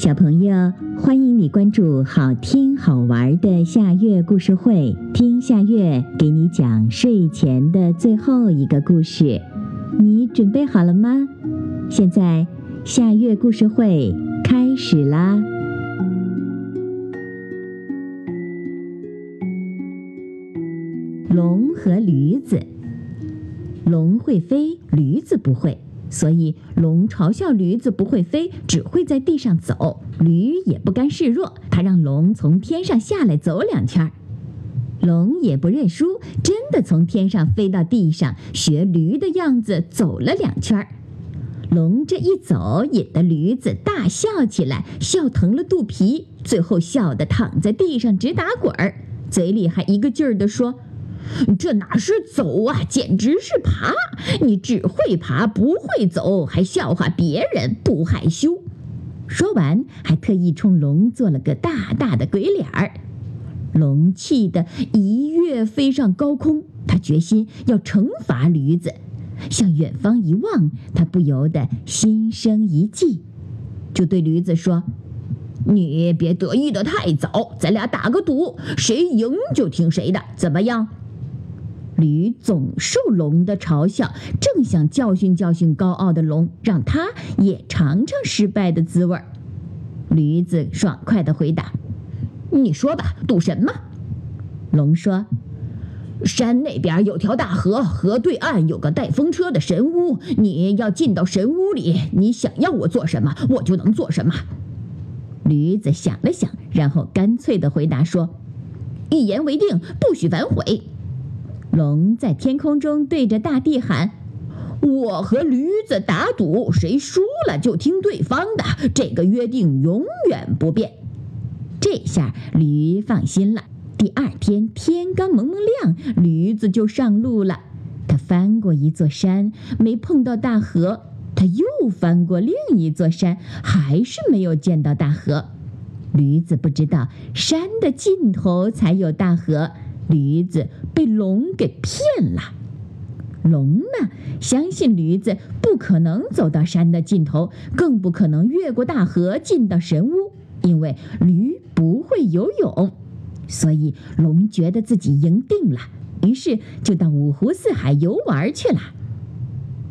小朋友，欢迎你关注好听好玩的夏月故事会，听夏月给你讲睡前的最后一个故事。你准备好了吗？现在夏月故事会开始啦！龙和驴子，龙会飞，驴子不会。所以，龙嘲笑驴子不会飞，只会在地上走。驴也不甘示弱，它让龙从天上下来走两圈儿。龙也不认输，真的从天上飞到地上，学驴的样子走了两圈儿。龙这一走，引得驴子大笑起来，笑疼了肚皮，最后笑得躺在地上直打滚儿，嘴里还一个劲儿地说。这哪是走啊，简直是爬！你只会爬不会走，还笑话别人不害羞。说完，还特意冲龙做了个大大的鬼脸儿。龙气得一跃飞上高空，他决心要惩罚驴子。向远方一望，他不由得心生一计，就对驴子说：“你别得意的太早，咱俩打个赌，谁赢就听谁的，怎么样？”驴总受龙的嘲笑，正想教训教训高傲的龙，让他也尝尝失败的滋味儿。驴子爽快地回答：“你说吧，赌什么？”龙说：“山那边有条大河，河对岸有个带风车的神屋。你要进到神屋里，你想要我做什么，我就能做什么。”驴子想了想，然后干脆地回答说：“一言为定，不许反悔。”龙在天空中对着大地喊：“我和驴子打赌，谁输了就听对方的，这个约定永远不变。”这下驴放心了。第二天天刚蒙蒙亮，驴子就上路了。他翻过一座山，没碰到大河；他又翻过另一座山，还是没有见到大河。驴子不知道山的尽头才有大河。驴子被龙给骗了，龙呢，相信驴子不可能走到山的尽头，更不可能越过大河进到神屋，因为驴不会游泳。所以龙觉得自己赢定了，于是就到五湖四海游玩去了。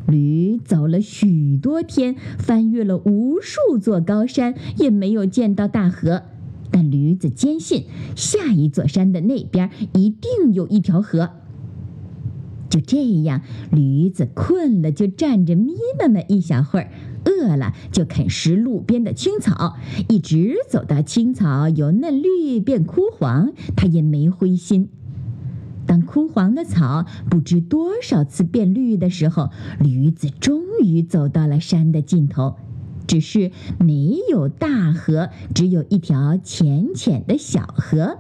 驴走了许多天，翻越了无数座高山，也没有见到大河。但驴子坚信，下一座山的那边一定有一条河。就这样，驴子困了就站着眯那么一小会儿，饿了就啃食路边的青草，一直走到青草由嫩绿变枯黄，它也没灰心。当枯黄的草不知多少次变绿的时候，驴子终于走到了山的尽头。只是没有大河，只有一条浅浅的小河。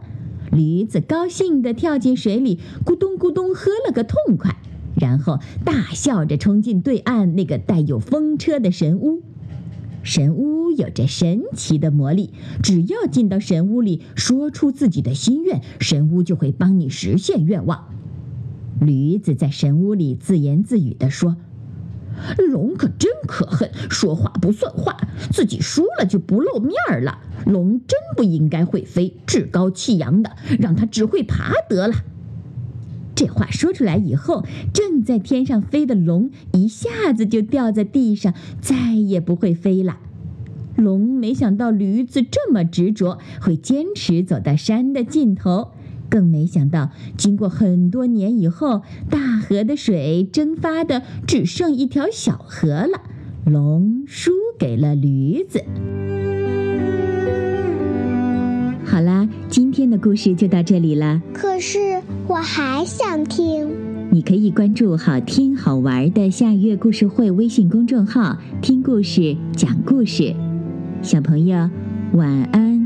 驴子高兴地跳进水里，咕咚咕咚喝了个痛快，然后大笑着冲进对岸那个带有风车的神屋。神屋有着神奇的魔力，只要进到神屋里，说出自己的心愿，神屋就会帮你实现愿望。驴子在神屋里自言自语地说。龙可真可恨，说话不算话，自己输了就不露面了。龙真不应该会飞，趾高气扬的，让它只会爬得了。这话说出来以后，正在天上飞的龙一下子就掉在地上，再也不会飞了。龙没想到驴子这么执着，会坚持走到山的尽头。更没想到，经过很多年以后，大河的水蒸发的只剩一条小河了。龙输给了驴子。好啦，今天的故事就到这里了。可是我还想听。你可以关注“好听好玩的夏月故事会”微信公众号，听故事，讲故事。小朋友，晚安。